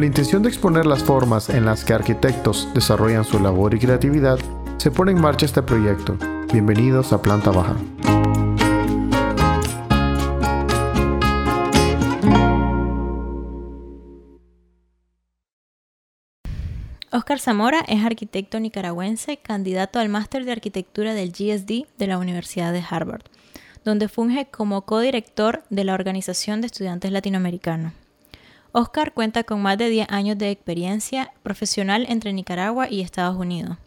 Con la intención de exponer las formas en las que arquitectos desarrollan su labor y creatividad, se pone en marcha este proyecto. Bienvenidos a Planta Baja. Oscar Zamora es arquitecto nicaragüense, candidato al máster de arquitectura del GSD de la Universidad de Harvard, donde funge como codirector de la Organización de Estudiantes Latinoamericanos. Oscar cuenta con más de 10 años de experiencia profesional entre Nicaragua y Estados Unidos.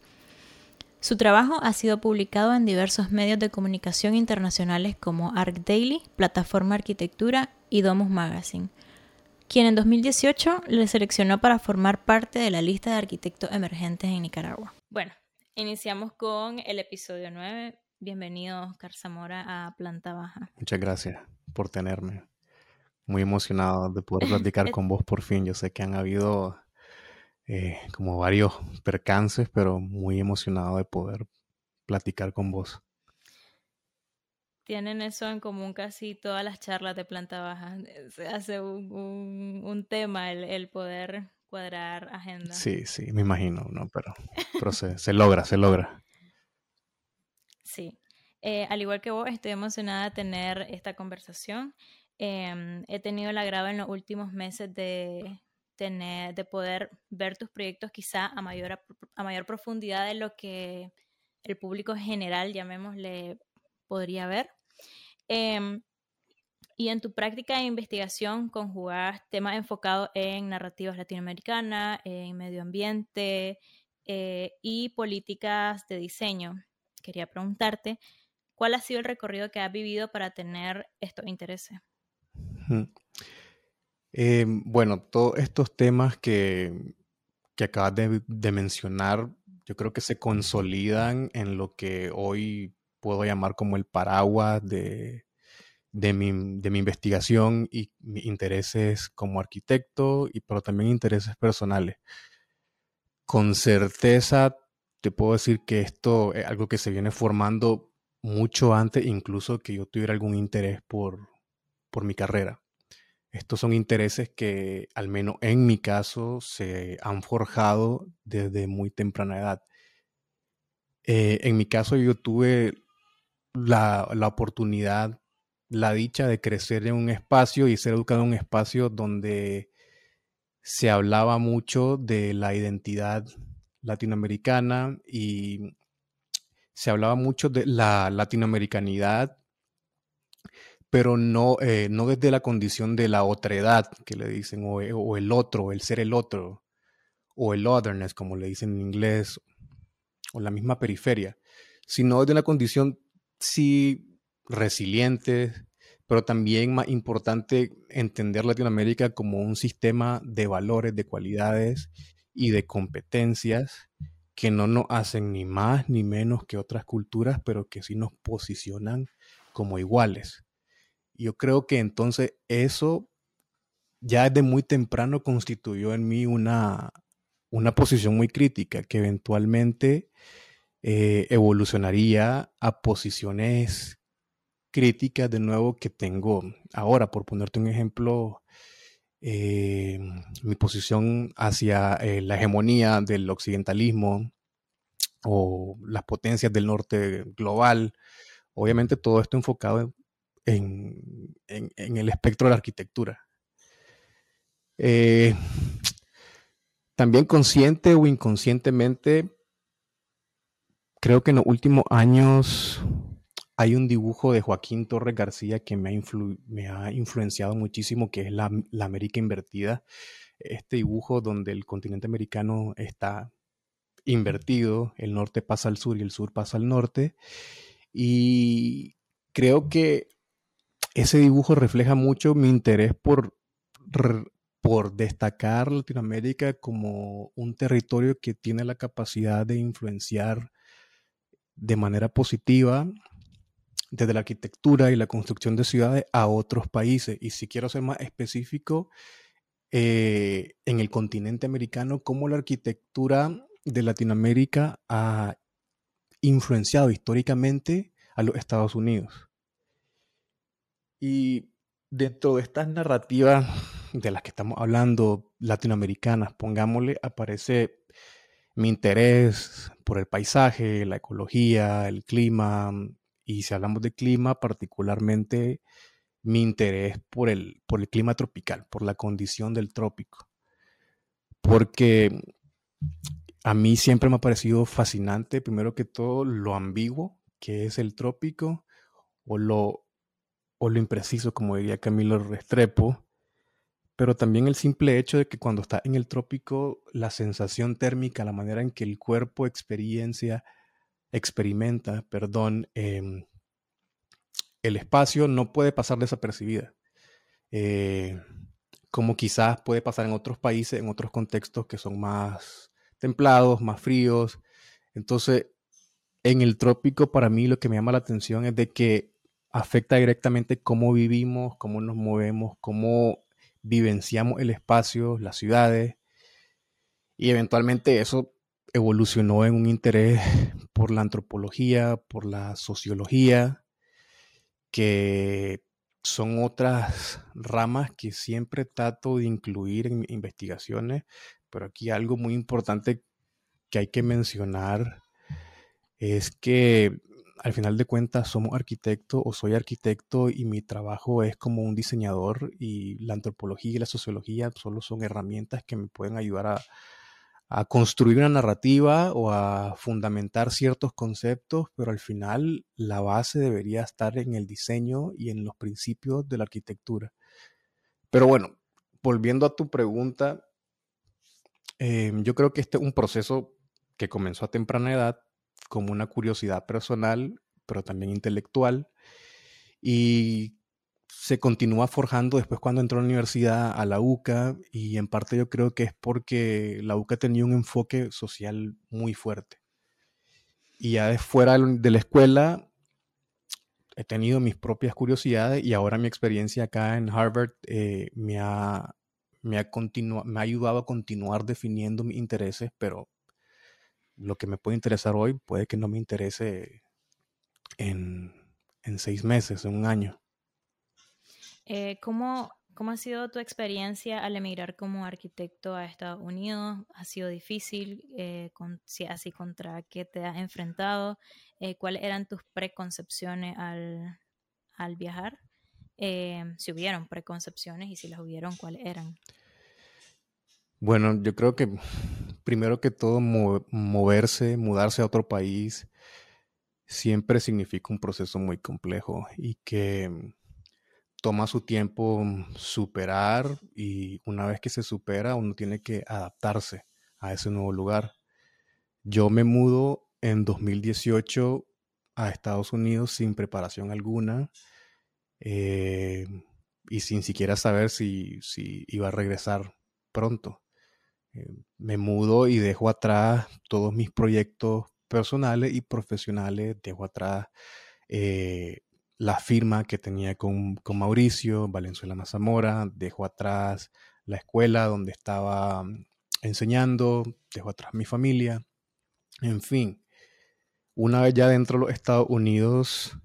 Su trabajo ha sido publicado en diversos medios de comunicación internacionales como ArcDaily, Plataforma Arquitectura y Domus Magazine quien en 2018 le seleccionó para formar parte de la lista de arquitectos emergentes en Nicaragua. Bueno, iniciamos con el episodio 9. Bienvenido, Oscar Zamora, a Planta Baja. Muchas gracias por tenerme. Muy emocionado de poder platicar con vos por fin. Yo sé que han habido eh, como varios percances, pero muy emocionado de poder platicar con vos tienen eso en común casi todas las charlas de planta baja. Se hace un, tema el, poder cuadrar agenda. Sí, sí, me imagino, ¿no? Pero, pero se, logra, se logra. Sí. Eh, al igual que vos, estoy emocionada de tener esta conversación. Em, he tenido el agrado en los últimos meses de tener, de poder ver tus proyectos quizá a mayor, a mayor profundidad de lo que el público general, llamémosle, podría ver. Em, y en tu práctica de investigación conjugas temas enfocados en narrativas latinoamericanas, en medio ambiente eh, y políticas de diseño. Quería preguntarte, ¿cuál ha sido el recorrido que has vivido para tener estos intereses? Em, bueno, todos estos temas que, que acabas de, de, mencionar, yo creo que se consolidan en lo que hoy puedo llamar como el paraguas de, de, mi, investigación y mis intereses como arquitecto, y, pero también intereses personales. Con certeza te puedo decir que esto es algo que se viene formando mucho antes, incluso que yo tuviera algún interés por, por mi carrera. Estos son intereses que, al menos en mi caso, se han forjado desde muy temprana edad. Eh, en mi caso, yo tuve la, oportunidad, la dicha de crecer en un espacio y ser educado en un espacio donde se hablaba mucho de la identidad latinoamericana y se hablaba mucho de la latinoamericanidad, pero no, eh, no desde la condición de la otredad, que le dicen, o, o, el otro, el ser el otro, o el otherness, como le dicen en inglés, o la misma periferia, sino desde una condición sí resilientes, pero también más importante entender Latinoamérica como un sistema de valores, de cualidades y de competencias que no nos hacen ni más ni menos que otras culturas, pero que sí nos posicionan como iguales. Yo creo que entonces eso ya desde muy temprano constituyó en mí una, una posición muy crítica que eventualmente eh, evolucionaría a posiciones críticas de nuevo que tengo ahora. Por ponerte un ejemplo, eh, mi posición hacia eh, la hegemonía del occidentalismo o las potencias del norte global. Obviamente todo esto enfocado en, el espectro de la arquitectura. también consciente o inconscientemente Creo que en los últimos años hay un dibujo de Joaquín Torres García que me ha, influenciado muchísimo, que es la, América invertida. Este dibujo donde el continente americano está invertido, el norte pasa al sur y el sur pasa al norte. Y creo que ese dibujo refleja mucho mi interés por, por destacar Latinoamérica como un territorio que tiene la capacidad de influenciar de manera positiva desde la arquitectura y la construcción de ciudades a otros países. Y si quiero ser más específico, eh, en el continente americano, cómo la arquitectura de Latinoamérica ha influenciado históricamente a los Estados Unidos. Y dentro de estas narrativas de las que estamos hablando, latinoamericanas, pongámosle, aparece mi interés por el paisaje, la ecología, el clima, y si hablamos de clima, particularmente mi interés por el, por el clima tropical, por la condición del trópico. Porque a mí siempre me ha parecido fascinante, primero que todo, lo ambiguo que es el trópico o lo, o lo impreciso, como diría Camilo Restrepo, pero también el simple hecho de que cuando está en el trópico, la sensación térmica, la manera en que el cuerpo experiencia, experimenta, perdón, em, el espacio no puede pasar desapercibida. Eh, como quizás puede pasar en otros países, en otros contextos que son más templados, más fríos. Entonces, en el trópico, para mí lo que me llama la atención es de que afecta directamente cómo vivimos, cómo nos movemos, cómo vivenciamos el espacio, las ciudades. Y eventualmente eso evolucionó en un interés por la antropología, por la sociología, que son otras ramas que siempre trato de incluir en investigaciones, pero aquí algo muy importante que hay que mencionar es que al final de cuentas somos arquitectos o soy arquitecto y mi trabajo es como un diseñador y la antropología y la sociología solo son herramientas que me pueden ayudar a, construir una narrativa o a fundamentar ciertos conceptos, pero al final la base debería estar en el diseño y en los principios de la arquitectura. Pero bueno, volviendo a tu pregunta, Em, yo creo que este es un proceso que comenzó a temprana edad como una curiosidad personal, pero también intelectual, y se continúa forjando después cuando entró a la universidad, a la UCA, y en parte yo creo que es porque la UCA tenía un enfoque social muy fuerte. Y ya de fuera de la escuela he tenido mis propias curiosidades y ahora mi experiencia acá en Harvard eh, me ha me ha, me ha ayudado a continuar definiendo mis intereses, pero lo que me puede interesar hoy puede que no me interese en, seis meses, en un año. Eh, ¿cómo, ha sido tu experiencia al emigrar como arquitecto a Estados Unidos? ¿Ha sido difícil? Eh, si así, ¿contra qué te has enfrentado? Eh, ¿Cuáles eran tus preconcepciones al, al viajar? Si hubieron preconcepciones y si las hubieron, cuáles eran. Bueno, yo creo que primero que todo moverse, mudarse a otro país, siempre significa un proceso muy complejo y que toma su tiempo superar y una vez que se supera uno tiene que adaptarse a ese nuevo lugar. Yo me mudo en 2018 a Estados Unidos sin preparación alguna eh, y sin siquiera saber si, iba a regresar pronto. Eh, me mudo y dejo atrás todos mis proyectos personales y profesionales, dejo atrás eh, la firma que tenía con, con, Mauricio, Valenzuela Mazamora, dejo atrás la escuela donde estaba mm, enseñando, dejo atrás mi familia, en fin. Una vez ya dentro de los Estados Unidos,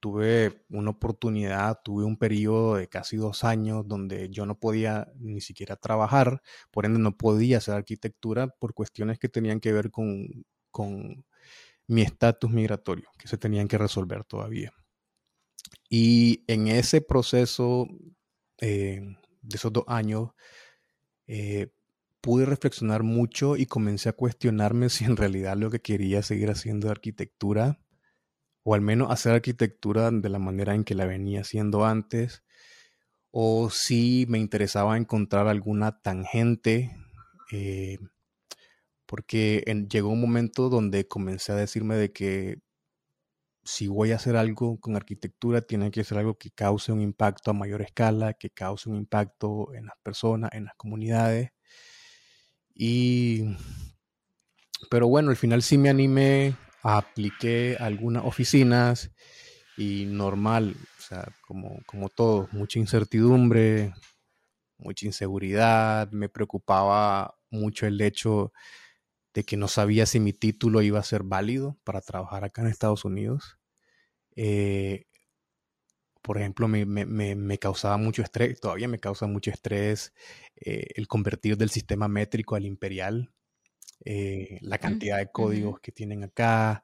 tuve una oportunidad, tuve un periodo de casi dos años donde yo no podía ni siquiera trabajar, por ende no podía hacer arquitectura por cuestiones que tenían que ver con, mi estatus migratorio, que se tenían que resolver todavía. Y en ese proceso eh, de esos dos años, eh, pude reflexionar mucho y comencé a cuestionarme si en realidad lo que quería seguir haciendo de arquitectura o al menos hacer arquitectura de la manera en que la venía haciendo antes, o si me interesaba encontrar alguna tangente, eh, porque llegó un momento donde comencé a decirme de que si voy a hacer algo con arquitectura, tiene que ser algo que cause un impacto a mayor escala, que cause un impacto en las personas, en las comunidades. Y, pero bueno, al final sí me animé, apliqué algunas oficinas y normal, o sea, como, como todo, mucha incertidumbre, mucha inseguridad, me preocupaba mucho el hecho de que no sabía si mi título iba a ser válido para trabajar acá en Estados Unidos. Eh, por ejemplo, me, causaba mucho estrés, todavía me causa mucho estrés eh, el convertir del sistema métrico al imperial, eh, la cantidad de códigos que tienen acá,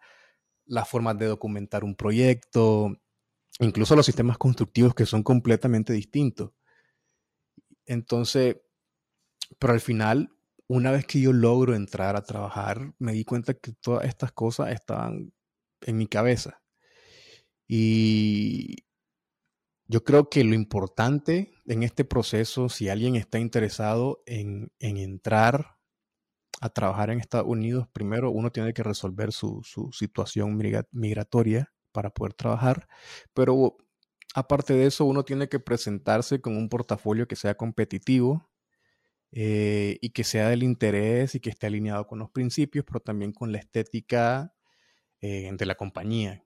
las formas de documentar un proyecto, incluso los sistemas constructivos que son completamente distintos. Entonces, pero al final, una vez que yo logro entrar a trabajar, me di cuenta que todas estas cosas estaban en mi cabeza. Y yo creo que lo importante en este proceso, si alguien está interesado en, entrar a trabajar en Estados Unidos, primero uno tiene que resolver su, situación migratoria para poder trabajar, pero aparte de eso, uno tiene que presentarse con un portafolio que sea competitivo eh, y que sea del interés y que esté alineado con los principios, pero también con la estética eh, de la compañía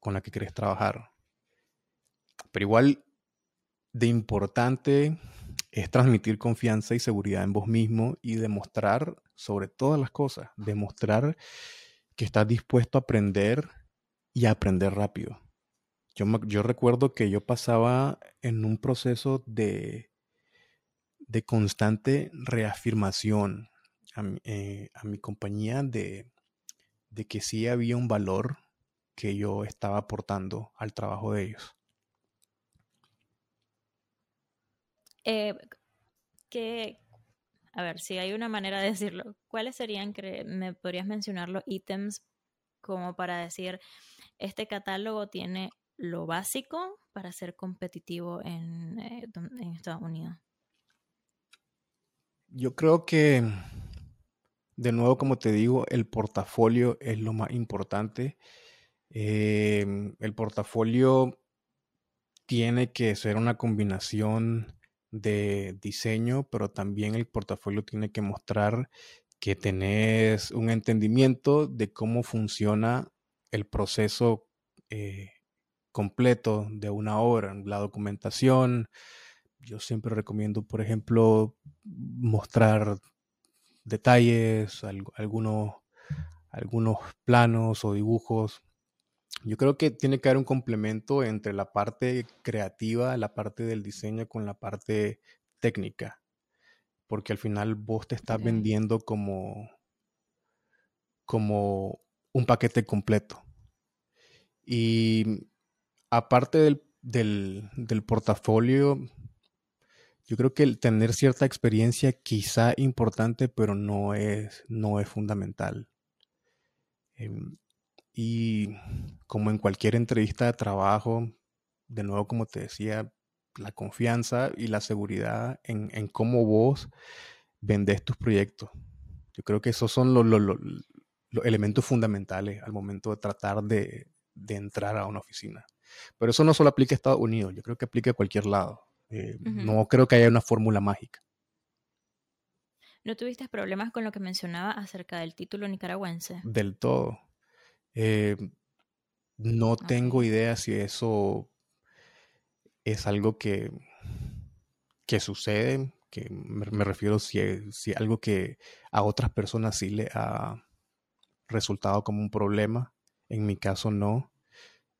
con la que quieres trabajar. Pero igual de importante es transmitir confianza y seguridad en vos mismo y demostrar, sobre todas las cosas, demostrar que estás dispuesto a aprender y a aprender rápido. Yo, yo recuerdo que yo pasaba en un proceso de, de constante reafirmación a, eh, a mi compañía de, de que sí había un valor que yo estaba aportando al trabajo de ellos. Eh, que, a ver, si hay una manera de decirlo, ¿cuáles serían, me podrías mencionar los ítems como para decir, este catálogo tiene lo básico para ser competitivo en, eh, Estados Unidos? Yo creo que, de nuevo, como te digo, el portafolio es lo más importante. Em, el portafolio tiene que ser una combinación de diseño, pero también el portafolio tiene que mostrar que tenés un entendimiento de cómo funciona el proceso eh, completo de una obra, la documentación. Yo siempre recomiendo, por ejemplo, mostrar detalles, algunos, algunos planos o dibujos yo creo que tiene que haber un complemento entre la parte creativa, la parte del diseño con la parte técnica, porque al final vos te estás vendiendo como, como un paquete completo. Y aparte del, del, del portafolio, yo creo que el tener cierta experiencia quizá importante, pero no es, no es fundamental. Em, y como en cualquier entrevista de trabajo, de nuevo, como te decía, la confianza y la seguridad en, cómo vos vendés tus proyectos. Yo creo que esos son los, elementos fundamentales al momento de tratar de, entrar a una oficina. Pero eso no solo aplica a Estados Unidos, yo creo que aplica a cualquier lado. Eh, no creo que haya una fórmula mágica. ¿No tuviste problemas con lo que mencionaba acerca del título nicaragüense? Del todo. Eh, no tengo idea si eso es algo que, que sucede, que me, refiero si, si algo que a otras personas sí le ha resultado como un problema. En mi caso no.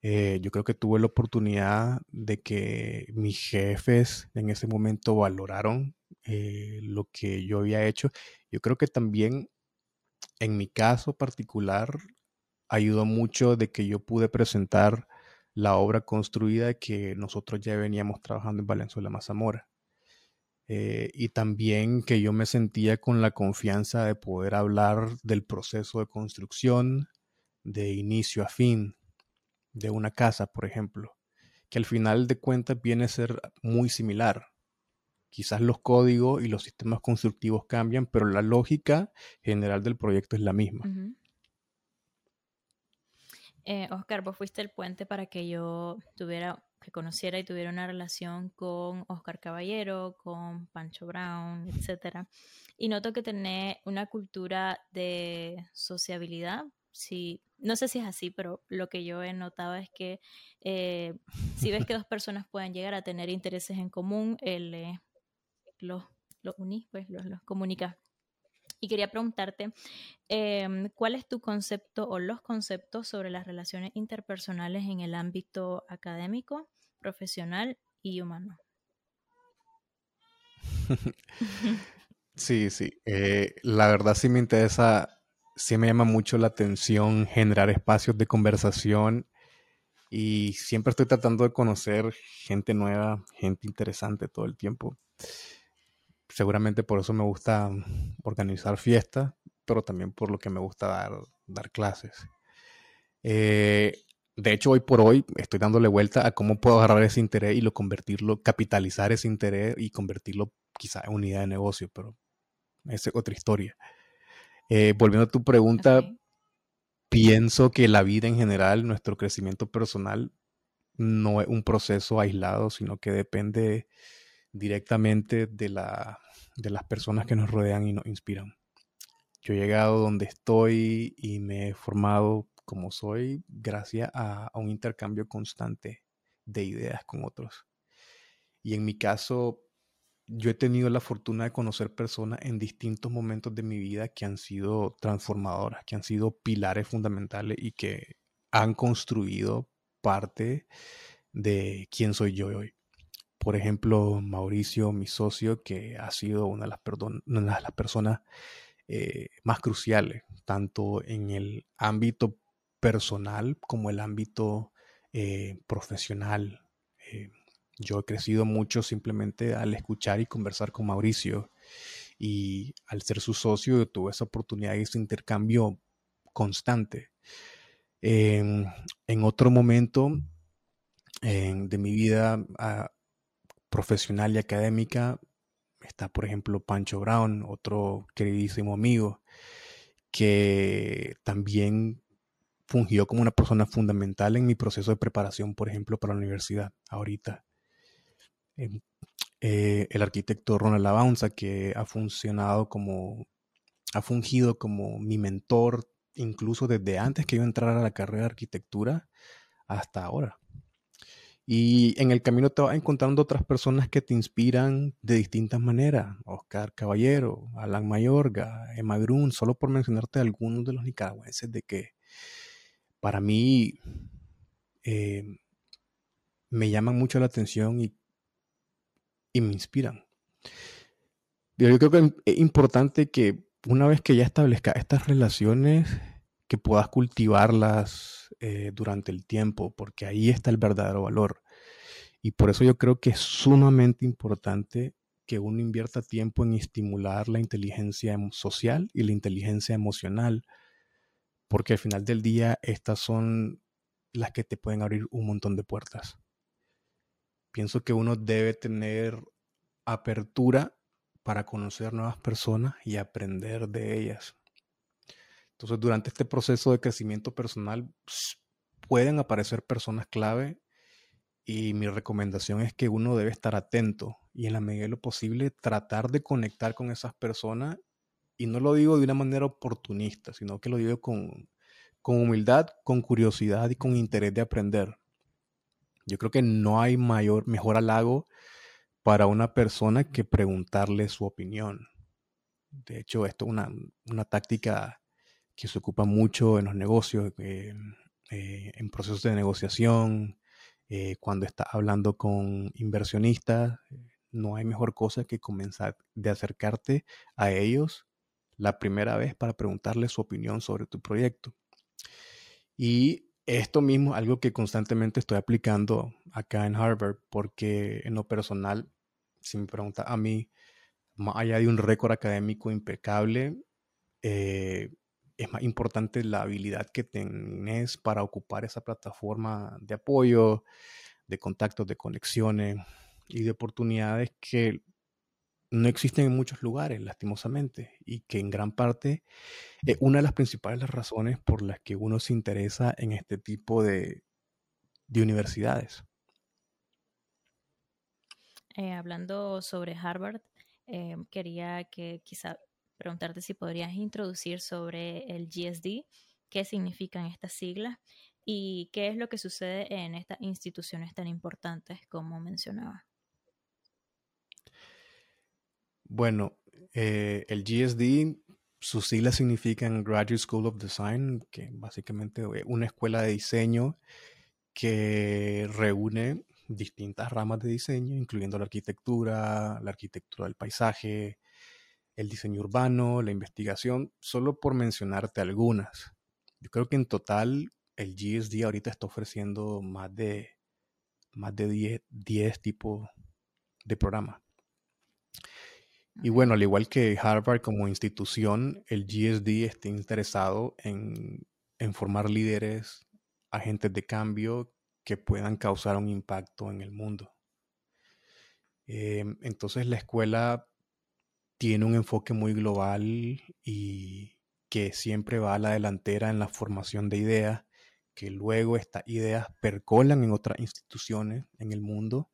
Eh, yo creo que tuve la oportunidad de que mis jefes en ese momento valoraron eh, lo que yo había hecho. Yo creo que también en mi caso particular ayudó mucho de que yo pude presentar la obra construida que nosotros ya veníamos trabajando en Valenzuela Mazamora. Eh, y también que yo me sentía con la confianza de poder hablar del proceso de construcción de inicio a fin de una casa, por ejemplo, que al final de cuentas viene a ser muy similar. Quizás los códigos y los sistemas constructivos cambian, pero la lógica general del proyecto es la misma. Eh, Oscar, vos fuiste el puente para que yo tuviera, que conociera y tuviera una relación con Oscar Caballero, con Pancho Brown, etc. Y noto que tenés una cultura de sociabilidad. Sí, no sé si es así, pero lo que yo he notado es que eh, si ves que dos personas pueden llegar a tener intereses en común, él eh, los, los unís, pues los, los comunica y quería preguntarte, em, ¿cuál es tu concepto o los conceptos sobre las relaciones interpersonales en el ámbito académico profesional y humano. sí, sí. Eh, la verdad sí me interesa, sí me llama mucho la atención generar espacios de conversación y siempre estoy tratando de conocer gente nueva, gente interesante todo el tiempo. Seguramente por eso me gusta organizar fiestas, pero también por lo que me gusta dar, dar clases. Eh, de hecho, hoy por hoy estoy dándole vuelta a cómo puedo agarrar ese interés y lo convertirlo, capitalizar ese interés y convertirlo quizá en unidad de negocio, pero esa es otra historia. Eh, volviendo a tu pregunta, pienso que la vida en general, nuestro crecimiento personal, no es un proceso aislado, sino que depende directamente de, la, de las personas que nos rodean y nos inspiran. Yo he llegado donde estoy y me he formado como soy gracias a, a un intercambio constante de ideas con otros. Y en mi caso, yo he tenido la fortuna de conocer personas en distintos momentos de mi vida que han sido transformadoras, que han sido pilares fundamentales y que han construido parte de quién soy yo hoy. Por ejemplo, Mauricio, mi socio, que ha sido una de las, una de las personas eh, más cruciales, tanto en el ámbito personal como el ámbito eh, profesional. Eh, yo he crecido mucho simplemente al escuchar y conversar con Mauricio y al ser su socio tuve esa oportunidad y ese intercambio constante. En, otro momento de mi vida ah, profesional y académica está, por ejemplo, Pancho Brown, otro queridísimo amigo, que también fungió como una persona fundamental en mi proceso de preparación, por ejemplo, para la universidad ahorita. Em, eh, el arquitecto Ronald Lavanza, que ha funcionado como, ha fungido como mi mentor, incluso desde antes que yo entrara a la carrera de arquitectura hasta ahora. Y en el camino te vas encontrando otras personas que te inspiran de distintas maneras. Oscar Caballero, Alan Mayorga, Emma Grun, solo por mencionarte algunos de los nicaragüenses de que para mí eh, me llaman mucho la atención y y me inspiran. Yo creo que es importante que una vez que ya establezca estas relaciones, que puedas cultivarlas eh, durante el tiempo, porque ahí está el verdadero valor. Y por eso yo creo que es sumamente importante que uno invierta tiempo en estimular la inteligencia social y la inteligencia emocional, porque al final del día estas son las que te pueden abrir un montón de puertas pienso que uno debe tener apertura para conocer nuevas personas y aprender de ellas. Entonces, durante este proceso de crecimiento personal pueden aparecer personas clave y mi recomendación es que uno debe estar atento y en la medida de lo posible tratar de conectar con esas personas y no lo digo de una manera oportunista, sino que lo digo con, con humildad, con curiosidad y con interés de aprender. Yo creo que no hay mayor, mejor halago para una persona que preguntarle su opinión. De hecho, esto es una, táctica que se ocupa mucho en los negocios, eh, eh, en procesos de negociación, eh, cuando estás hablando con inversionistas. No hay mejor cosa que comenzar de acercarte a ellos la primera vez para preguntarle su opinión sobre tu proyecto. Y esto mismo algo que constantemente estoy aplicando acá en Harvard, porque en lo personal, si me pregunta a mí, más allá de un récord académico impecable, eh, es más importante la habilidad que tenés para ocupar esa plataforma de apoyo, de contactos, de conexiones y de oportunidades que no existen en muchos lugares, lastimosamente, y que en gran parte es una de las principales razones por las que uno se interesa en este tipo de, universidades. Eh, hablando sobre Harvard, eh, quería que quizá preguntarte si podrías introducir sobre el GSD, qué significan estas siglas y qué es lo que sucede en estas instituciones tan importantes como mencionaba. Bueno, eh, el GSD, sus siglas significan Graduate School of Design, que básicamente es una escuela de diseño que reúne distintas ramas de diseño, incluyendo la arquitectura, la arquitectura del paisaje, el diseño urbano, la investigación, solo por mencionarte algunas. Yo creo que en total el GSD ahorita está ofreciendo más de, más de 10, tipos de programas. Y bueno, al igual que Harvard como institución, el GSD está interesado en, en formar líderes, agentes de cambio que puedan causar un impacto en el mundo. Em, entonces la escuela tiene un enfoque muy global y que siempre va a la delantera en la formación de ideas, que luego estas ideas percolan en otras instituciones en el mundo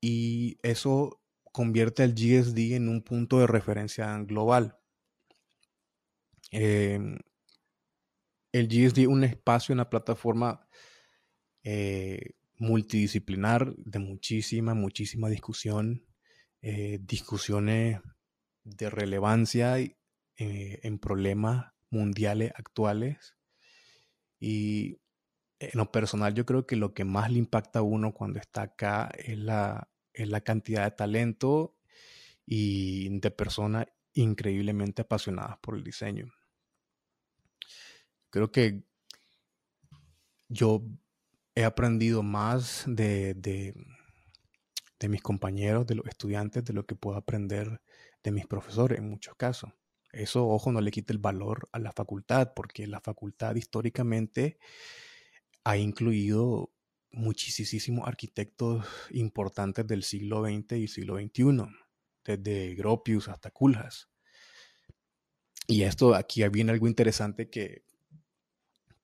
y eso convierte al GSD en un punto de referencia global. Em, el GSD es un espacio, una plataforma eh, multidisciplinar de muchísima, muchísima discusión, eh, discusiones de relevancia eh, en problemas mundiales actuales. Y en lo personal yo creo que lo que más le impacta a uno cuando está acá es la, es la cantidad de talento y de personas increíblemente apasionadas por el diseño. Creo que yo he aprendido más de, de, mis compañeros, de los estudiantes, de lo que puedo aprender de mis profesores en muchos casos. Eso, ojo, no le quita el valor a la facultad, porque la facultad históricamente ha incluido muchísimos arquitectos importantes del siglo XX y siglo XXI, desde Gropius hasta Culhas. Y esto aquí viene algo interesante que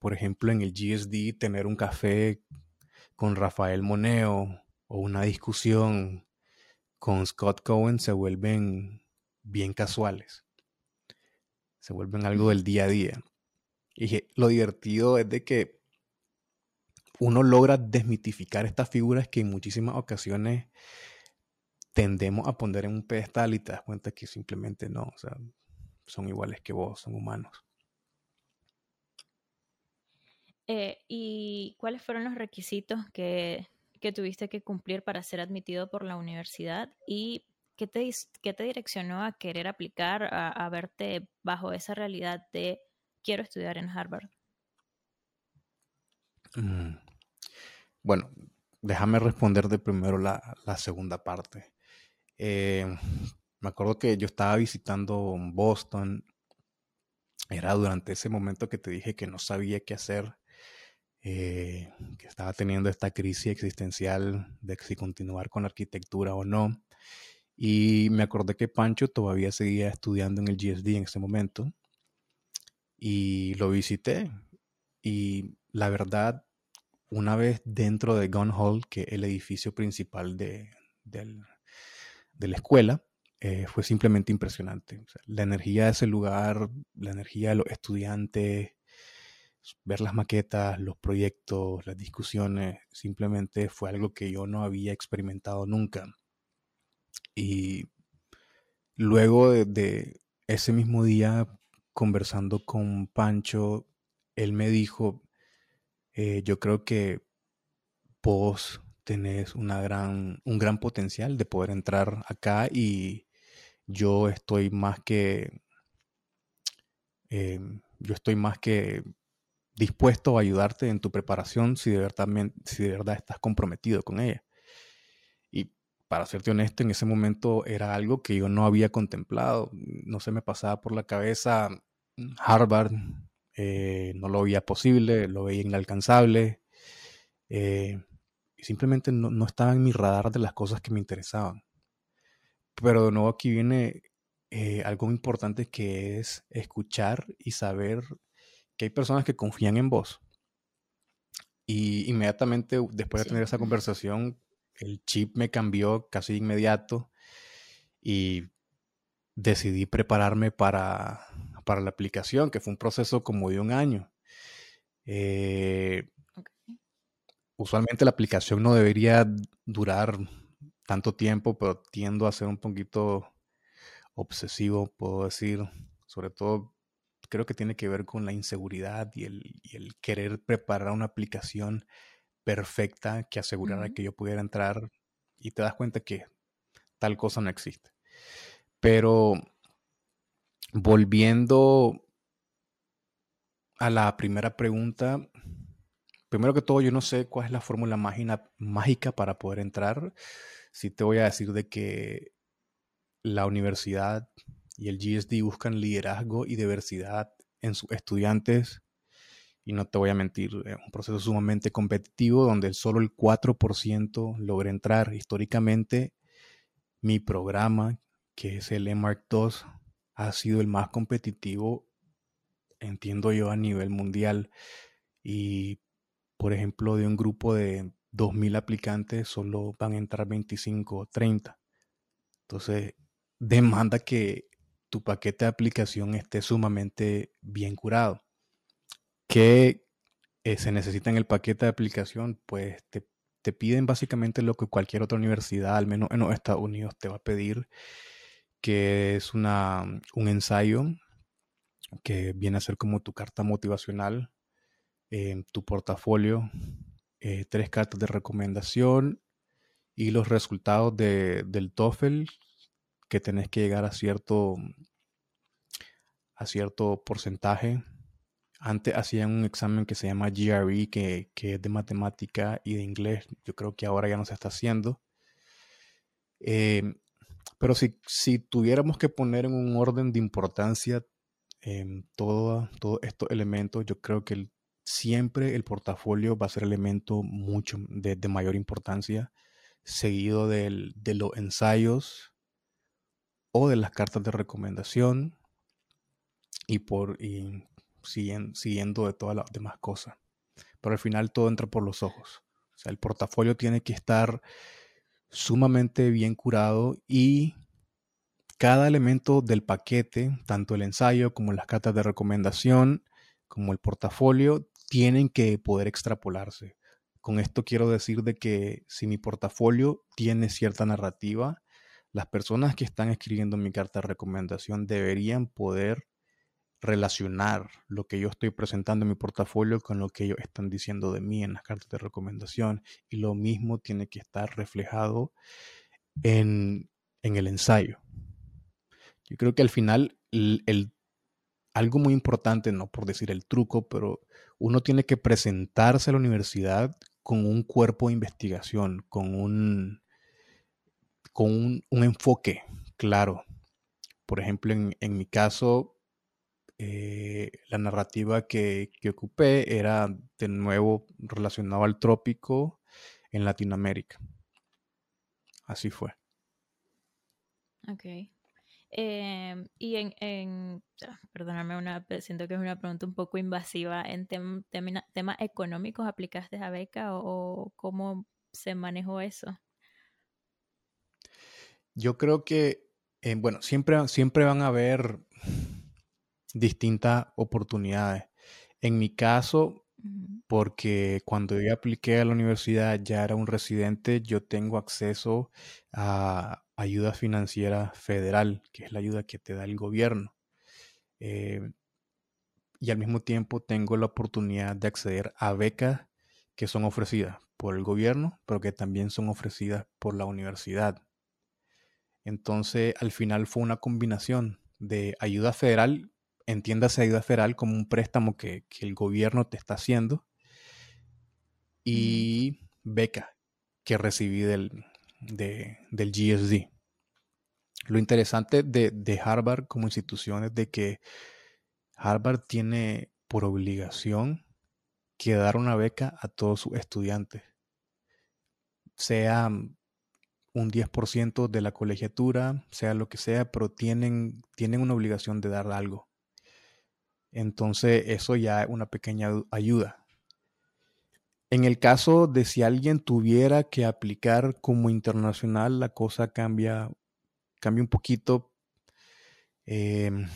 por ejemplo, en el GSD, tener un café con Rafael Moneo o una discusión con Scott Cohen se vuelven bien casuales. Se vuelven algo del día a día. Y lo divertido es de que uno logra desmitificar estas figuras que en muchísimas ocasiones tendemos a poner en un pedestal y te das cuenta que simplemente no, o sea, son iguales que vos, son humanos. Eh, ¿Y cuáles fueron los requisitos que, tuviste que cumplir para ser admitido por la universidad? ¿Y qué te, qué direccionó a querer aplicar, a, verte bajo esa realidad de quiero estudiar en Harvard? Mm. Bueno, déjame responder de primero la, segunda parte. Eh, me acuerdo que yo estaba visitando Boston. Era durante ese momento que te dije que no sabía qué hacer eh, que estaba teniendo esta crisis existencial de si continuar con arquitectura o no. Y me acordé que Pancho todavía seguía estudiando en el GSD en ese momento. Y lo visité. Y la verdad, una vez dentro de Gun Hall, que es el edificio principal de, la escuela, eh, fue simplemente impresionante. la energía de ese lugar, la energía de los estudiantes, ver las maquetas, los proyectos, las discusiones, simplemente fue algo que yo no había experimentado nunca. Y luego de, ese mismo día, conversando con Pancho, él me dijo, eh, yo creo que vos tenés una gran, un gran potencial de poder entrar acá y yo estoy más que, em, yo estoy más que dispuesto a ayudarte en tu preparación si de verdad, si de verdad estás comprometido con ella. Para serte honesto, en ese momento era algo que yo no había contemplado. No se me pasaba por la cabeza mm, Harvard, eh, no lo veía posible, lo veía inalcanzable. Eh, y simplemente no, estaba en mi radar de las cosas que me interesaban. Pero de nuevo aquí viene eh, algo importante que es escuchar y saber que hay personas que confían en vos. Y inmediatamente después de tener esa conversación, el chip me cambió casi inmediato y decidí prepararme para, para la aplicación, que fue un proceso como de un año. Eh, usualmente la aplicación no debería durar tanto tiempo, pero tiendo a ser un poquito obsesivo, puedo decir, sobre todo creo que tiene que ver con la inseguridad y el, querer preparar una aplicación perfecta que asegurara que yo pudiera entrar y te das cuenta que tal cosa no existe. Pero volviendo a la primera pregunta, primero que todo yo no sé cuál es la fórmula mágica para poder entrar. Sí te voy a decir de que la universidad y el GSD buscan liderazgo y diversidad en sus estudiantes. Y no te voy a mentir, es un proceso sumamente competitivo donde solo el 4% logra entrar. Históricamente, mi programa, que es el EMARC 2, ha sido el más competitivo, entiendo yo, a nivel mundial. Y, por ejemplo, de un grupo de 2.000 aplicantes, solo van a entrar 25 o 30. Entonces, demanda que tu paquete de aplicación esté sumamente bien curado. ¿Qué eh, se necesita en el paquete de aplicación? Pues te, te, piden básicamente lo que cualquier otra universidad, al menos en los Estados Unidos, te va a pedir, que es una, un ensayo que viene a ser como tu carta motivacional, eh, tu portafolio, eh, tres cartas de recomendación y los resultados de, del TOEFL, que tenés que llegar a cierto, a cierto porcentaje. Antes hacían un examen que se llama GRE, que, es de matemática y de inglés. Yo creo que ahora ya no se está haciendo. Eh, pero si, si, tuviéramos que poner en un orden de importancia eh, todos estos elementos, yo creo que siempre el portafolio va a ser elemento mucho de, mayor importancia, seguido de los ensayos, o de las cartas de recomendación y por y siguiendo de todas las demás cosas. Pero al final todo entra por los ojos. O sea, el portafolio tiene que estar sumamente bien curado y cada elemento del paquete, tanto el ensayo como las cartas de recomendación, como el portafolio, tienen que poder extrapolarse. Con esto quiero decir de que si mi portafolio tiene cierta narrativa, las personas que están escribiendo mi carta de recomendación deberían poder relacionar lo que yo estoy presentando en mi portafolio con lo que ellos están diciendo de mí en las cartas de recomendación. Y lo mismo tiene que estar reflejado en, el ensayo. Yo creo que al final el, algo muy importante, no por decir el truco, pero uno tiene que presentarse a la universidad con un cuerpo de investigación, con un, con un, enfoque claro. Por ejemplo, en, mi caso, eh, la narrativa que, ocupé era de nuevo relacionado al trópico en Latinoamérica. Así fue. Ok. Em, y en, ah, perdóname, una, siento que es una pregunta un poco invasiva. ¿En temas económicos aplicaste a beca o, cómo se manejó eso? Yo creo que, eh, bueno, siempre, siempre van a haber distintas oportunidades. En mi caso, porque cuando yo apliqué a la universidad ya era un residente, yo tengo acceso a ayuda financiera federal, que es la ayuda que te da el gobierno. Eh, y al mismo tiempo tengo la oportunidad de acceder a becas que son ofrecidas por el gobierno, pero que también son ofrecidas por la universidad. Entonces, al final fue una combinación de ayuda federal, entiéndase ayuda federal como un préstamo que, el gobierno te está haciendo, y beca que recibí del, del GSD. Lo interesante de, de, Harvard como institución es de que Harvard tiene por obligación que dar una beca a todos sus estudiantes, sea un 10% de la colegiatura, sea lo que sea, pero tienen, tienen una obligación de dar algo. Entonces eso ya es una pequeña ayuda. En el caso de si alguien tuviera que aplicar como internacional, la cosa cambia, cambia un poquito. Em,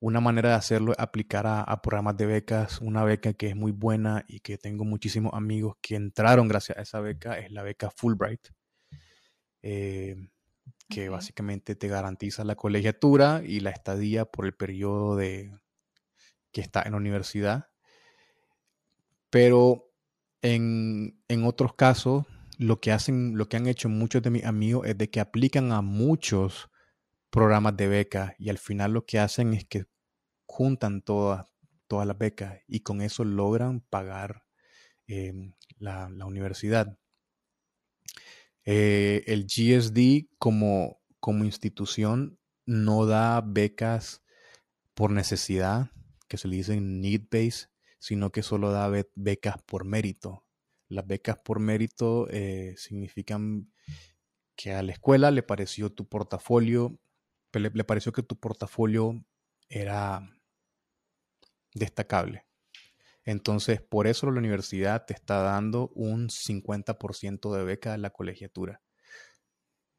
una manera de hacerlo es aplicar a, programas de becas. Una beca que es muy buena y que tengo muchísimos amigos que entraron gracias a esa beca es la beca Fulbright. Eh, que básicamente te garantiza la colegiatura y la estadía por el periodo de que está en la universidad. Pero En, en otros casos, lo que hacen, lo que han hecho muchos de mis amigos es de que aplican a muchos programas de becas y al final lo que hacen es que juntan todas, todas las becas y con eso logran pagar em, la, universidad. Eh, el GSD como, como institución no da becas por necesidad, que se le dicen need base, sino que solo da becas por mérito. Las becas por mérito eh, significan que a la escuela le pareció tu portafolio, le, pareció que tu portafolio era destacable. Entonces, por eso la universidad te está dando un 50% de beca en la colegiatura.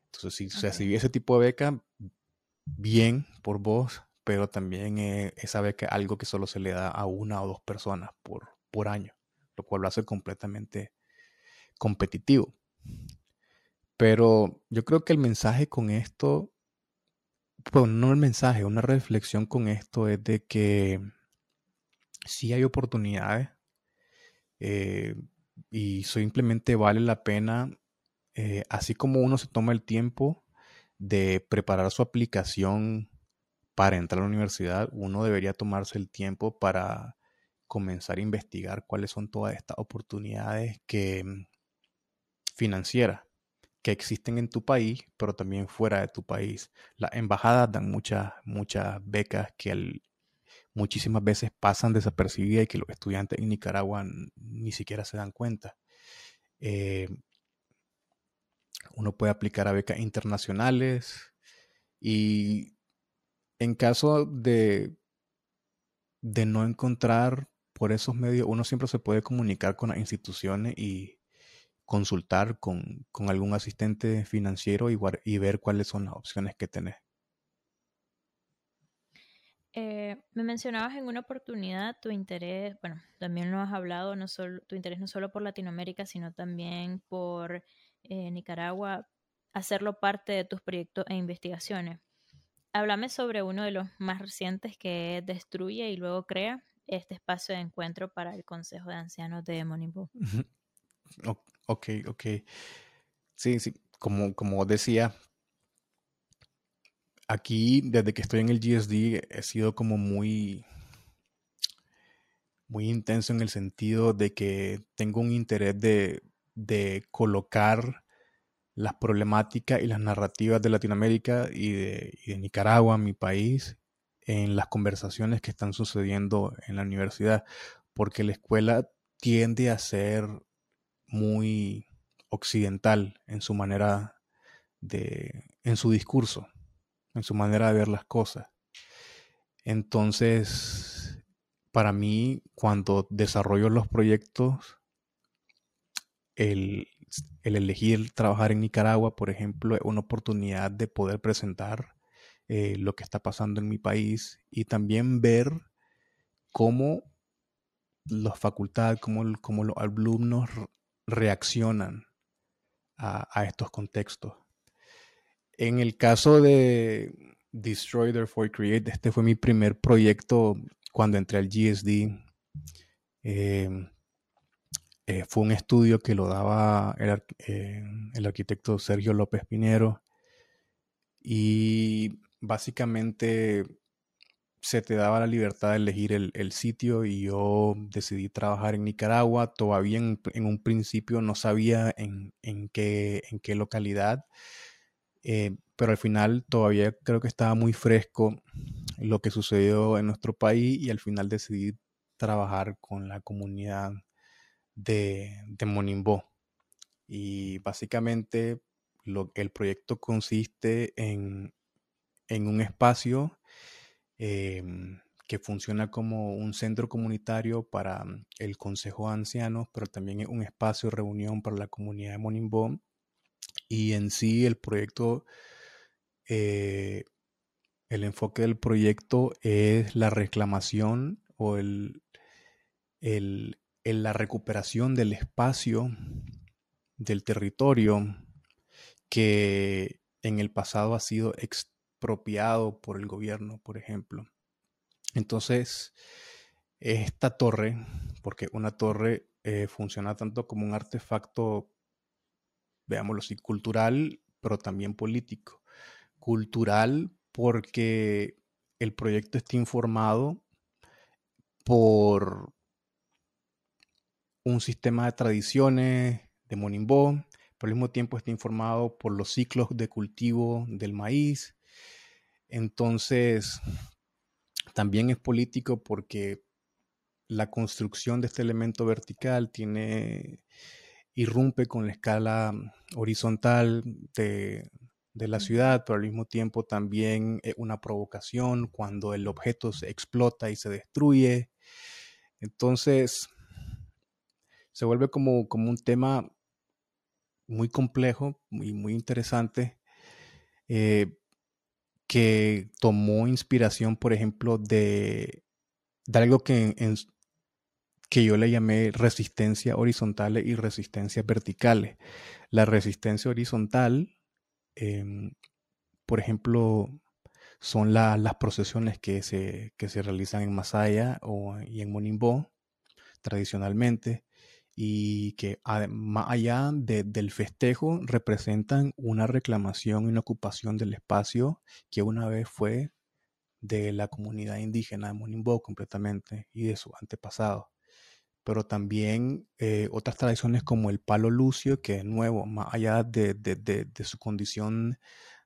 Entonces, si, okay. ese tipo de beca, bien por vos, pero también eh, esa beca algo que solo se le da a una o dos personas por, por año, lo cual lo hace completamente competitivo. Pero yo creo que el mensaje con esto, bueno, no el mensaje, una reflexión con esto es de que sí hay oportunidades eh, y simplemente vale la pena, eh, así como uno se toma el tiempo de preparar su aplicación para entrar a la universidad, uno debería tomarse el tiempo para comenzar a investigar cuáles son todas estas oportunidades que mm, financieras que existen en tu país, pero también fuera de tu país. Las embajadas dan muchas, muchas becas que muchísimas veces pasan desapercibidas y que los estudiantes en Nicaragua ni siquiera se dan cuenta. Eh, uno puede aplicar a becas internacionales y en caso de, de no encontrar por esos medios, uno siempre se puede comunicar con las instituciones y consultar con, algún asistente financiero y, y, ver cuáles son las opciones que tenés. Eh, me mencionabas en una oportunidad tu interés, bueno, también lo has hablado, no solo, tu interés no solo por Latinoamérica, sino también por eh, Nicaragua, hacerlo parte de tus proyectos e investigaciones. Háblame sobre uno de los más recientes que destruye y luego crea este espacio de encuentro para el Consejo de Ancianos de Monimbo. Ok, ok. Sí, sí, como, como decía, aquí desde que estoy en el GSD he sido como muy, muy intenso en el sentido de que tengo un interés de, de colocar las problemáticas y las narrativas de Latinoamérica y de, Nicaragua, mi país, en las conversaciones que están sucediendo en la universidad, porque la escuela tiende a ser muy occidental en su manera de, en su discurso, en su manera de ver las cosas. Entonces, para mí, cuando desarrollo los proyectos, el, el elegir trabajar en Nicaragua, por ejemplo, es una oportunidad de poder presentar eh, lo que está pasando en mi país y también ver cómo las facultades, cómo, los alumnos reaccionan a, estos contextos. En el caso de Destroy, Therefore Create, este fue mi primer proyecto cuando entré al GSD. Eh, eh, fue un estudio que lo daba eh, el, arquitecto Sergio López Pinero y básicamente se te daba la libertad de elegir el, sitio y yo decidí trabajar en Nicaragua. Todavía en, un principio no sabía en, qué, en qué localidad, eh, pero al final todavía creo que estaba muy fresco lo que sucedió en nuestro país y al final decidí trabajar con la comunidad de, de Monimbo. Y básicamente lo, el proyecto consiste en, un espacio em, que funciona como un centro comunitario para el Consejo de Ancianos, pero también es un espacio de reunión para la comunidad de Monimbo. Y en sí el proyecto, eh, el enfoque del proyecto es la reclamación o el, el, la recuperación del espacio, del territorio que en el pasado ha sido expropiado por el gobierno, por ejemplo. Entonces, esta torre, porque una torre eh, funciona tanto como un artefacto, veámoslo así, cultural, pero también político. Cultural porque el proyecto está informado por un sistema de tradiciones de Monimbó, pero al mismo tiempo está informado por los ciclos de cultivo del maíz. Entonces, también es político porque la construcción de este elemento vertical tiene irrumpe con la escala horizontal de, de la ciudad, pero al mismo tiempo también es una provocación cuando el objeto se explota y se destruye. Entonces, se vuelve como, como un tema muy complejo y muy interesante eh, que tomó inspiración, por ejemplo, de, de algo que, que yo le llamé resistencia horizontal y resistencia verticales. La resistencia horizontal, em, por ejemplo, son las procesiones que se, que se realizan en Masaya o, y en Monimbo tradicionalmente y que más allá del festejo representan una reclamación y una ocupación del espacio que una vez fue de la comunidad indígena de Monimbo completamente y de su antepasado. Pero también eh, otras tradiciones como el palo lucio, que de nuevo, más allá de, su condición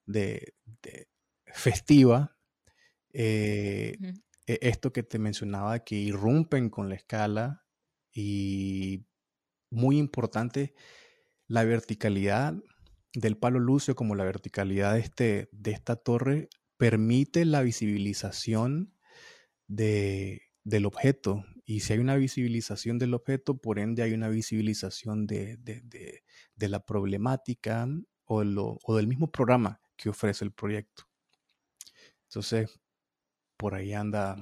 de, festiva, eh, e, esto que te mencionaba, que irrumpen con la escala y muy importante la verticalidad del palo lucio como la verticalidad de, este, de esta torre permite la visibilización de, del objeto. Y si hay una visibilización del objeto, por ende hay una visibilización de, de, la problemática o, lo, o del mismo programa que ofrece el proyecto. Entonces, por ahí anda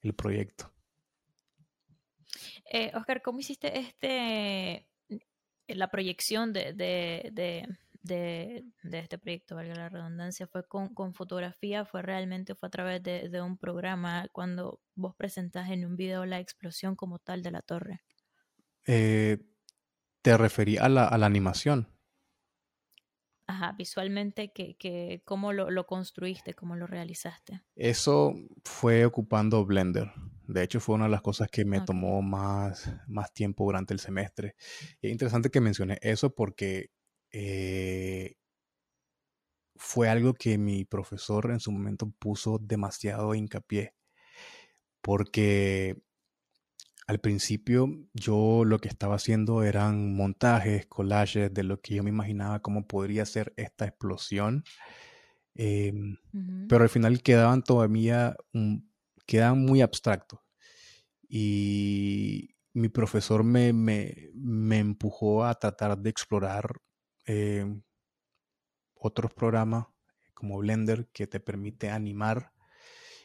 el proyecto. Eh, Oscar, ¿cómo hiciste este la proyección de, de, este proyecto, valga la redundancia? ¿Fue con, fotografía? ¿Fue realmente fue a través de, un programa cuando vos presentás en un video la explosión como tal de la torre? Eh, te referí a la, a la animación. Ajá, visualmente, que, ¿cómo lo, construiste, cómo lo realizaste? Eso fue ocupando Blender. De hecho, fue una de las cosas que me tomó más, más tiempo durante el semestre. es interesante que mencione eso porque eh, fue algo que mi profesor en su momento puso demasiado hincapié. Porque al principio yo lo que estaba haciendo eran montajes, collages de lo que yo me imaginaba cómo podría ser esta explosión. Em, pero al final quedaban todavía, quedaban muy abstractos. Y mi profesor me, me, empujó a tratar de explorar em, otros programas como Blender que te permite animar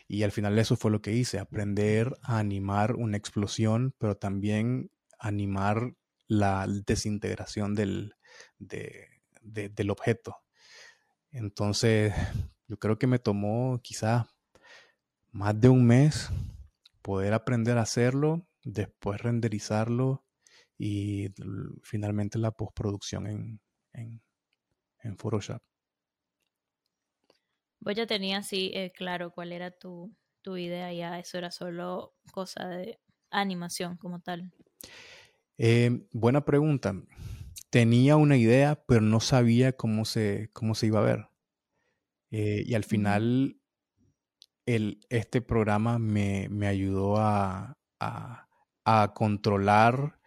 y al final eso fue lo que hice, aprender a animar una explosión, pero también animar la desintegración del, del objeto. Entonces, yo creo que me tomó quizá más de un mes poder aprender a hacerlo, después renderizarlo y finalmente la postproducción en, en, en Photoshop. Vos ya tenías así eh, claro cuál era tu, idea, ya eso era solo cosa de animación como tal. Eh, buena pregunta. Tenía una idea, pero no sabía cómo se, cómo se iba a ver. Eh, y al final, el, este programa me, ayudó a, a, controlar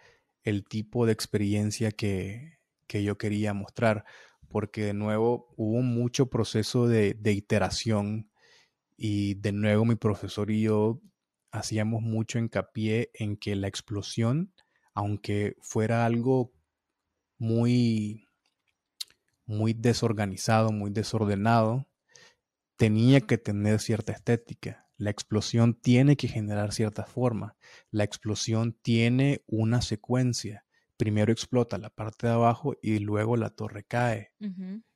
el tipo de experiencia que, que yo quería mostrar porque de nuevo hubo mucho proceso de, iteración y de nuevo mi profesor y yo hacíamos mucho hincapié en que la explosión, aunque fuera algo muy, muy desorganizado, muy desordenado, tenía que tener cierta estética. La explosión tiene que generar cierta forma. La explosión tiene una secuencia primero explota la parte de abajo y luego la torre cae.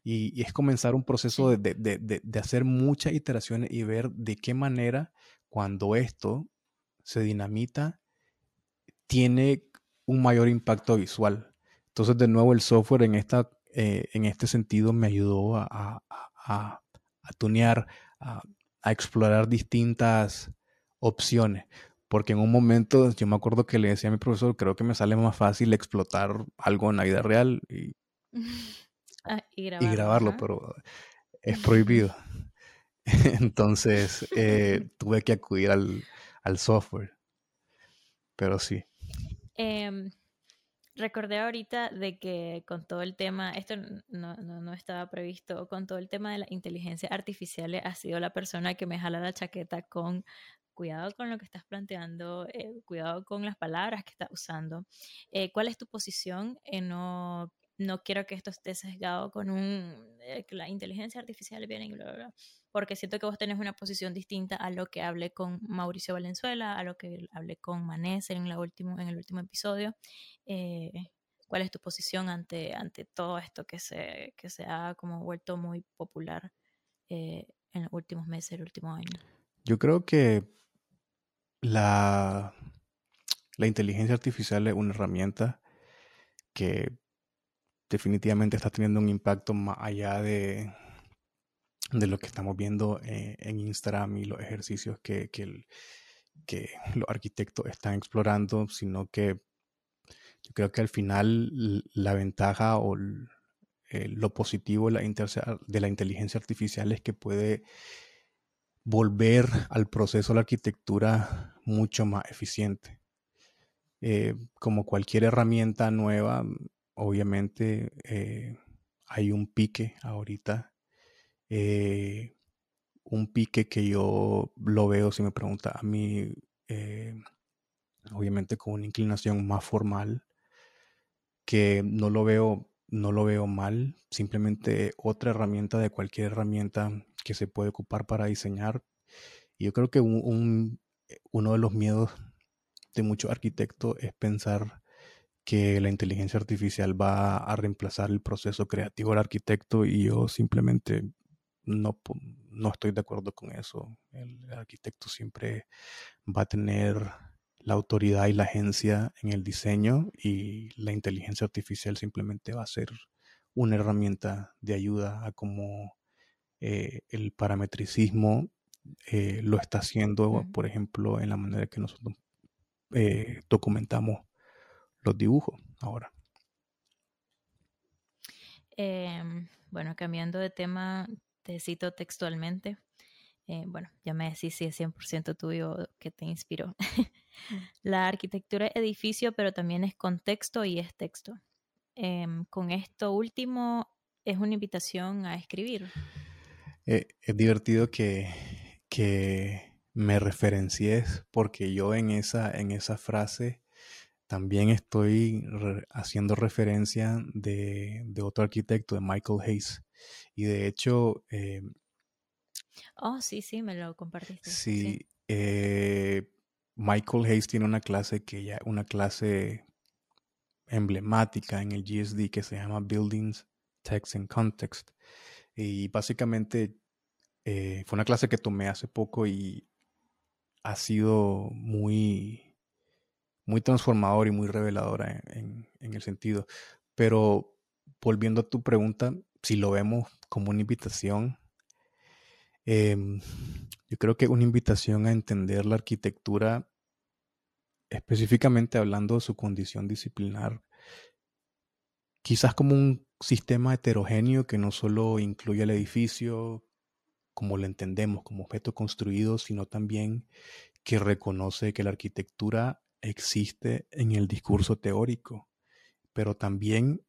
y, es comenzar un proceso de, hacer muchas iteraciones y ver de qué manera cuando esto se dinamita, tiene un mayor impacto visual. Entonces, de nuevo, el software en, esta, eh, en este sentido me ayudó a, a, a, a tunear, a, explorar distintas opciones. Porque en un momento yo me acuerdo que le decía a mi profesor, creo que me sale más fácil explotar algo en la vida real y, ah, y grabarlo, pero es prohibido. Entonces eh, tuve que acudir al, al software. Pero sí. Eh, recordé ahorita de que con todo el tema, esto no, no, no, estaba previsto, con todo el tema de la inteligencia artificial, ha sido la persona que me jala la chaqueta con cuidado con lo que estás planteando, eh, cuidado con las palabras que estás usando. Eh, ¿Cuál es tu posición? en no, no quiero que esto esté sesgado con un, eh, la inteligencia artificial viene y bla, bla, bla porque siento que vos tenés una posición distinta a lo que hablé con Mauricio Valenzuela, a lo que hablé con Manés en, la último, en el último episodio. Eh, ¿Cuál es tu posición ante, ante todo esto que se, que se ha como vuelto muy popular eh, en los últimos meses, el último año? Yo creo que la, la inteligencia artificial es una herramienta que definitivamente está teniendo un impacto más allá de, de lo que estamos viendo eh, en Instagram y los ejercicios que, que, los arquitectos están explorando, sino que yo creo que al final la ventaja o lo positivo de la, inteligencia artificial es que puede volver al proceso de la arquitectura mucho más eficiente. Eh, como cualquier herramienta nueva, obviamente eh, hay un pique ahorita eh, un pique que yo lo veo, si me pregunta a mí, eh, obviamente con una inclinación más formal, que no lo veo, no lo veo mal, simplemente otra herramienta de cualquier herramienta que se puede ocupar para diseñar. Y yo creo que un, uno de los miedos de muchos arquitectos es pensar que la inteligencia artificial va a reemplazar el proceso creativo del arquitecto y yo simplemente no, no estoy de acuerdo con eso. El arquitecto siempre va a tener la autoridad y la agencia en el diseño y la inteligencia artificial simplemente va a ser una herramienta de ayuda a cómo eh, el parametricismo eh, lo está haciendo, por ejemplo, en la manera que nosotros eh, documentamos los dibujos ahora. Em, bueno, cambiando de tema, te cito textualmente. Eh, bueno, ya me decís si es 100% tuyo que te inspiró. la arquitectura es edificio, pero también es contexto y es texto. Em, con esto último, es una invitación a escribir. Eh, es divertido que, que me referencies porque yo en esa, en esa frase también estoy haciendo referencia de, de, otro arquitecto, de Michael Hayes. Y de hecho... Eh, oh, sí, sí, me lo compartiste. Sí, eh, Michael Hayes tiene una clase que ya, una clase emblemática en el GSD que se llama Buildings, Text and Context. Y básicamente eh, fue una clase que tomé hace poco y ha sido muy muy transformador y muy reveladora en, el sentido. Pero volviendo a tu pregunta, si lo vemos como una invitación, em, yo creo que una invitación a entender la arquitectura, específicamente hablando de su condición disciplinar, quizás como un sistema heterogéneo que no solo incluye el edificio como lo entendemos, como objeto construido, sino también que reconoce que la arquitectura existe en el discurso teórico, pero también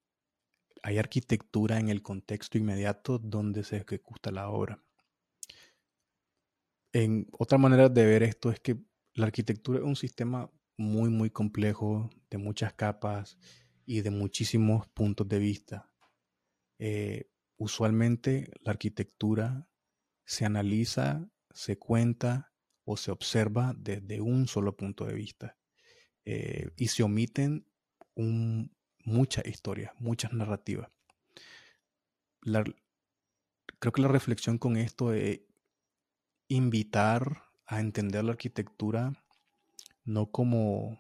hay arquitectura en el contexto inmediato donde se ejecuta la obra. En otra manera de ver esto es que la arquitectura es un sistema muy, muy complejo, de muchas capas y de muchísimos puntos de vista. Eh, usualmente la arquitectura se analiza, se cuenta o se observa desde un solo punto de vista. Eh, y se omiten muchas historias, muchas narrativas. creo que la reflexión con esto es invitar a entender la arquitectura no como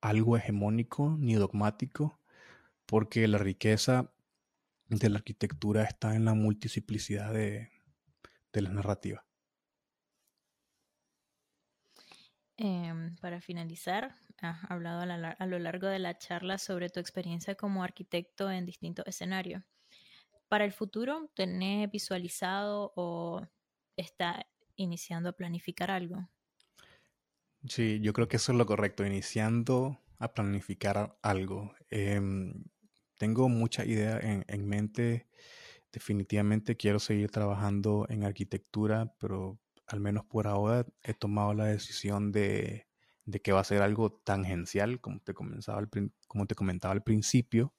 algo hegemónico ni dogmático, porque la riqueza de la arquitectura está en la multiplicidad de, de las narrativas. Em, para finalizar, has hablado a, lo largo de la charla sobre tu experiencia como arquitecto en distintos escenarios. Para el futuro, ¿tenés visualizado o está iniciando a planificar algo? Sí, yo creo que eso es lo correcto, iniciando a planificar algo. Em, tengo mucha idea en mente. Definitivamente quiero seguir trabajando en arquitectura, pero al menos por ahora, he tomado la decisión de, que va a ser algo tangencial, como te, comenzaba como te comentaba al principio,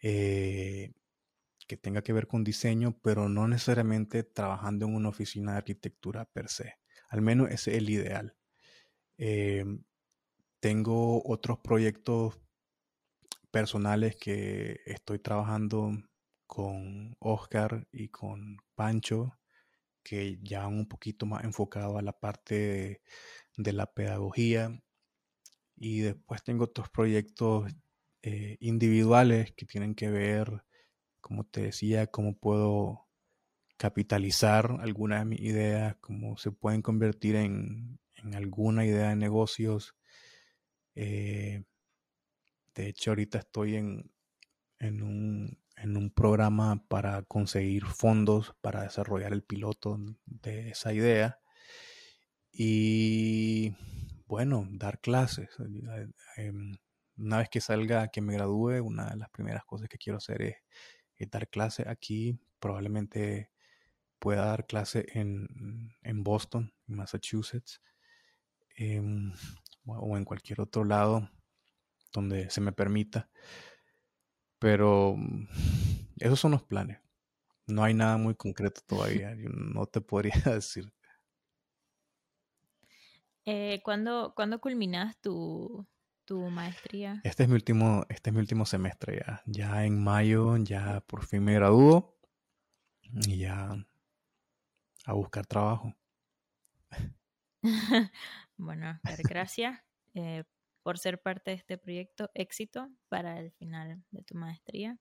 eh, que tenga que ver con diseño, pero no necesariamente trabajando en una oficina de arquitectura per se. Al menos ese es el ideal. Eh, tengo otros proyectos personales que estoy trabajando con Oscar y con Pancho que ya un poquito más enfocado a la parte de, la pedagogía. Y después tengo otros proyectos eh, individuales que tienen que ver, como te decía, cómo puedo capitalizar algunas de mis ideas, cómo se pueden convertir en, alguna idea de negocios. Eh, de hecho, ahorita estoy en, en un en un programa para conseguir fondos para desarrollar el piloto de esa idea. Y bueno, dar clases. Em, una vez que salga, que me gradúe, una de las primeras cosas que quiero hacer es, dar clases aquí. Probablemente pueda dar clase en, Boston, en Massachusetts, em, o en cualquier otro lado donde se me permita. Pero mm, esos son los planes. No hay nada muy concreto todavía. Yo no te podría decir. Eh, ¿cuándo, culminas tu, maestría? Este es mi último, este es mi último semestre ya. Ya en mayo ya por fin me gradúo y ya a buscar trabajo. bueno, gracias eh, por ser parte de este proyecto. Éxito para el final de tu maestría.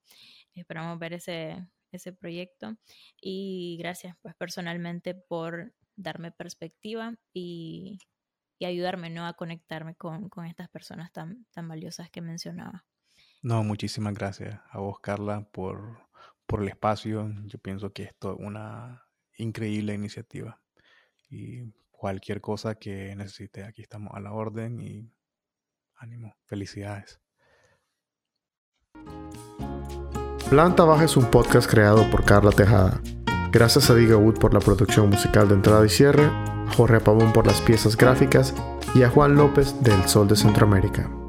Esperamos ver ese, ese proyecto y gracias pues personalmente por darme perspectiva y, ayudarme ¿no? a conectarme con, estas personas tan, tan valiosas que mencionaba. No, muchísimas gracias a vos, Carla, por, por el espacio. Yo pienso que esto es una increíble iniciativa y cualquier cosa que necesite, aquí estamos a la orden y Ánimo, felicidades. Planta Baja es un podcast creado por Carla Tejada. Gracias a Diga Wood por la producción musical de entrada y cierre, Jorge Pavón por las piezas gráficas y a Juan López del Sol de Centroamérica.